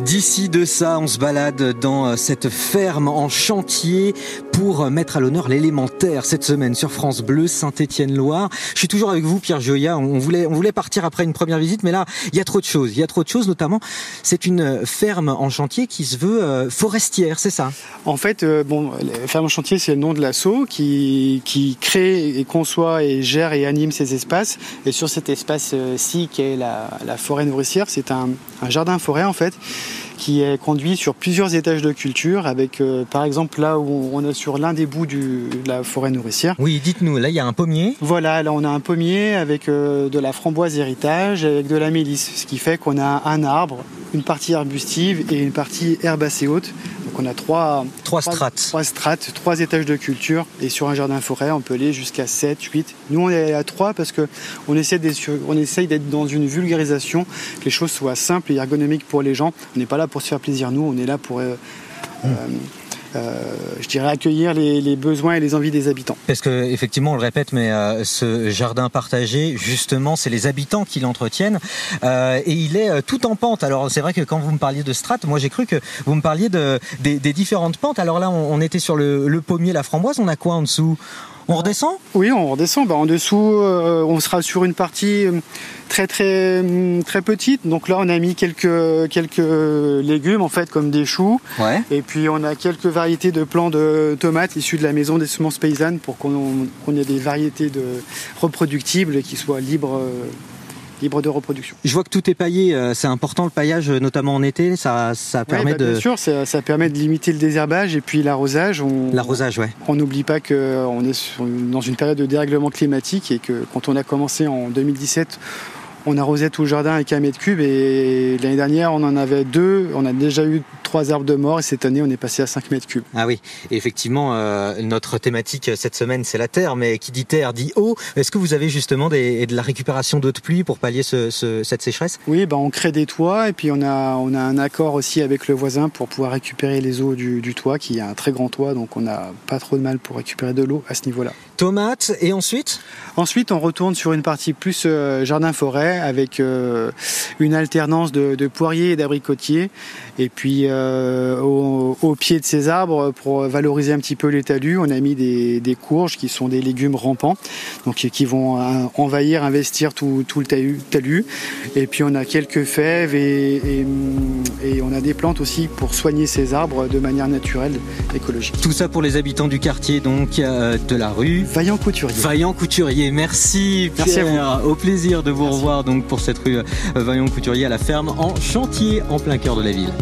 D'ici de ça, on se balade dans euh, cette ferme en chantier pour mettre à l'honneur l'élémentaire cette semaine sur France Bleu Saint-Étienne-Loire. Je suis toujours avec vous, Pierre Joya. On voulait, on voulait partir après une première visite, mais là, il y a trop de choses. Il y a trop de choses, notamment, c'est une ferme en chantier qui se veut euh, forestière, c'est ça? En fait, euh, bon, ferme en chantier, c'est le nom de l'assaut qui, qui crée et conçoit et gère et anime ces espaces. Et sur cet espace-ci, qui est la, la forêt nourricière, c'est un, un jardin-forêt en fait qui est conduit sur plusieurs étages de culture, avec euh, par exemple là où on est sur l'un des bouts du, de la forêt nourricière. Oui, dites-nous, là il y a un pommier. Voilà, là on a un pommier avec euh, de la framboise héritage, avec de la mélisse, ce qui fait qu'on a un arbre, une partie arbustive et une partie herbacée haute. Donc on a trois, trois, strates. Trois strates, trois étages de culture. Et sur un jardin forêt, on peut aller jusqu'à 7, 8. Nous, on est à 3 parce qu'on essaie d'être dans une vulgarisation, que les choses soient simples et ergonomiques pour les gens. On n'est pas là pour se faire plaisir, nous, on est là pour... Euh, mmh. Euh, je dirais accueillir les, besoins et les envies des habitants. Parce que effectivement, on le répète, mais euh, ce jardin partagé, justement, c'est les habitants qui l'entretiennent euh, et il est tout en pente. Alors c'est vrai que quand vous me parliez de strates, moi j'ai cru que vous me parliez de, des, différentes pentes. Alors là, on, était sur le, le pommier, la framboise. On a quoi en dessous? On redescend Oui, on redescend. Bah, en dessous, on sera sur une partie très très très petite. Donc là, on a mis quelques quelques légumes en fait, comme des choux. Et puis on a quelques variétés de plants de tomates issus de la maison des semences paysannes pour qu'on ait des variétés de reproductibles qui soient libres libre de reproduction. Je vois que tout est paillé, euh, c'est important le paillage, notamment en été, ça, ça permet bah, de... Bien sûr, ça, permet de limiter le désherbage et puis l'arrosage. L'arrosage, ouais. On n'oublie pas qu'on est dans une période de dérèglement climatique et que quand on a commencé en 2017, on arrosait tout le jardin avec un mètre cube et l'année dernière on en avait deux. On a déjà eu trois arbres de mort et cette année on est passé à 5 mètres cubes. Ah oui, effectivement, euh, notre thématique cette semaine c'est la terre, mais qui dit terre dit eau. Est-ce que vous avez justement des, de la récupération d'eau de pluie pour pallier cette sécheresse? Oui, bah on crée des toits et puis on a, on a un accord aussi avec le voisin pour pouvoir récupérer les eaux du, du toit qui est un très grand toit donc on n'a pas trop de mal pour récupérer de l'eau à ce niveau-là. Tomates et ensuite? Ensuite on retourne sur une partie plus euh, jardin-forêt avec euh, une alternance de, de poiriers et d'abricotiers et puis euh, au, pied de ces arbres, pour valoriser un petit peu les talus, on a mis des, courges qui sont des légumes rampants, donc qui vont euh, envahir, investir tout, le talus, Et puis on a quelques fèves et, on a des plantes aussi pour soigner ces arbres de manière naturelle, écologique. Tout ça pour les habitants du quartier donc euh, de la rue Vaillant Couturier. Vaillant Couturier, merci Pierre. Merci à vous. Au plaisir de vous revoir donc pour cette rue Vaillant Couturier à la ferme en chantier en plein cœur de la ville.